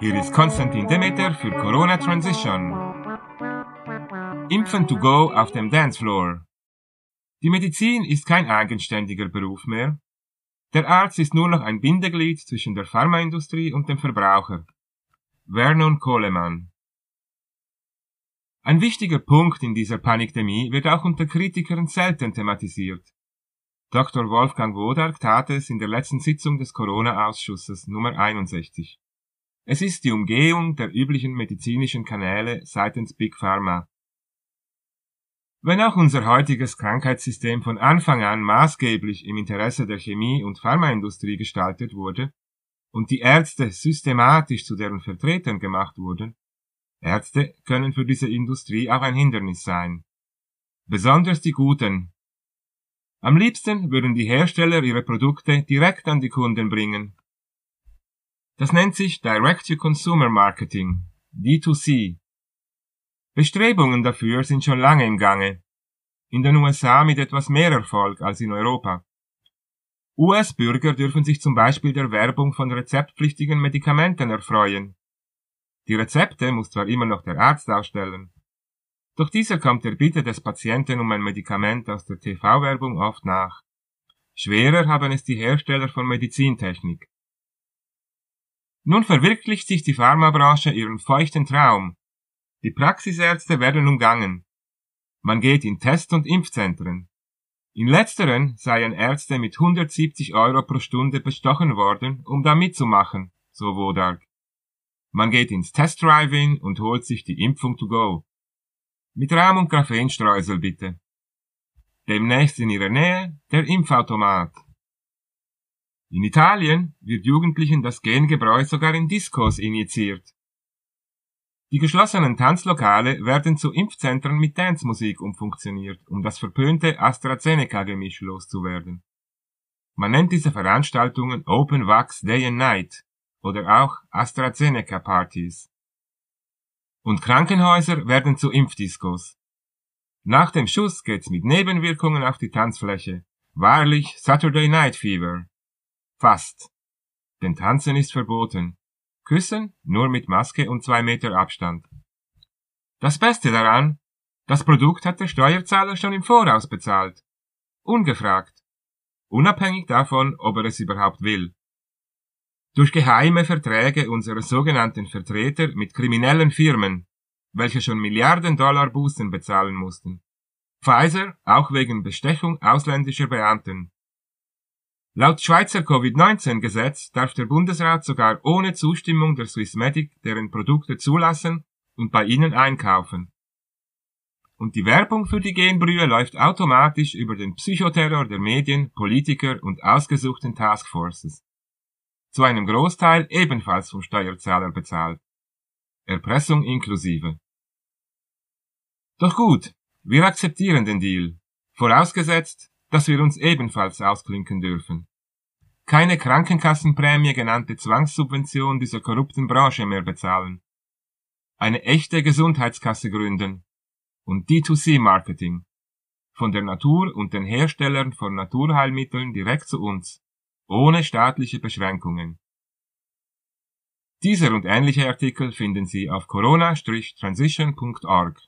Hier ist Konstantin Demeter für Corona Transition. Impfen to go auf dem Dancefloor. Die Medizin ist kein eigenständiger Beruf mehr. Der Arzt ist nur noch ein Bindeglied zwischen der Pharmaindustrie und dem Verbraucher. Vernon Kohlemann. Ein wichtiger Punkt in dieser Panikdemie wird auch unter Kritikern selten thematisiert. Dr. Wolfgang Wodark tat es in der letzten Sitzung des Corona-Ausschusses Nummer 61. Es ist die Umgehung der üblichen medizinischen Kanäle seitens Big Pharma. Wenn auch unser heutiges Krankheitssystem von Anfang an maßgeblich im Interesse der Chemie- und Pharmaindustrie gestaltet wurde und die Ärzte systematisch zu deren Vertretern gemacht wurden, Ärzte können für diese Industrie auch ein Hindernis sein. Besonders die guten. Am liebsten würden die Hersteller ihre Produkte direkt an die Kunden bringen, das nennt sich Direct-to-Consumer Marketing, D2C. Bestrebungen dafür sind schon lange im Gange. In den USA mit etwas mehr Erfolg als in Europa. US-Bürger dürfen sich zum Beispiel der Werbung von rezeptpflichtigen Medikamenten erfreuen. Die Rezepte muss zwar immer noch der Arzt ausstellen, doch dieser kommt der Bitte des Patienten um ein Medikament aus der TV-Werbung oft nach. Schwerer haben es die Hersteller von Medizintechnik. Nun verwirklicht sich die Pharmabranche ihren feuchten Traum. Die Praxisärzte werden umgangen. Man geht in Test- und Impfzentren. In letzteren seien Ärzte mit 170 Euro pro Stunde bestochen worden, um da mitzumachen, so Wodark. Man geht ins Test-Drive-In und holt sich die Impfung to go. Mit Rahm und Graphenstreusel bitte. Demnächst in ihrer Nähe der Impfautomat. In Italien wird Jugendlichen das Gengebräu sogar in Diskos injiziert. Die geschlossenen Tanzlokale werden zu Impfzentren mit Dancemusik umfunktioniert, um das verpönte AstraZeneca-Gemisch loszuwerden. Man nennt diese Veranstaltungen Open Wax Day and Night oder auch AstraZeneca Partys. Und Krankenhäuser werden zu Impfdiskos. Nach dem Schuss geht's mit Nebenwirkungen auf die Tanzfläche. Wahrlich Saturday Night Fever. Fast. Denn Tanzen ist verboten. Küssen nur mit Maske und zwei Meter Abstand. Das Beste daran, das Produkt hat der Steuerzahler schon im Voraus bezahlt. Ungefragt. Unabhängig davon, ob er es überhaupt will. Durch geheime Verträge unserer sogenannten Vertreter mit kriminellen Firmen, welche schon Milliarden Dollar Bußen bezahlen mussten. Pfizer auch wegen Bestechung ausländischer Beamten. Laut Schweizer Covid-19-Gesetz darf der Bundesrat sogar ohne Zustimmung der Swissmedic deren Produkte zulassen und bei ihnen einkaufen. Und die Werbung für die Genbrühe läuft automatisch über den Psychoterror der Medien, Politiker und ausgesuchten Taskforces. Zu einem Großteil ebenfalls vom Steuerzahler bezahlt. Erpressung inklusive. Doch gut, wir akzeptieren den Deal. Vorausgesetzt, dass wir uns ebenfalls ausklinken dürfen. Keine Krankenkassenprämie genannte Zwangssubvention dieser korrupten Branche mehr bezahlen. Eine echte Gesundheitskasse gründen. Und D2C-Marketing. Von der Natur und den Herstellern von Naturheilmitteln direkt zu uns. Ohne staatliche Beschränkungen. Dieser und ähnliche Artikel finden Sie auf corona-transition.org.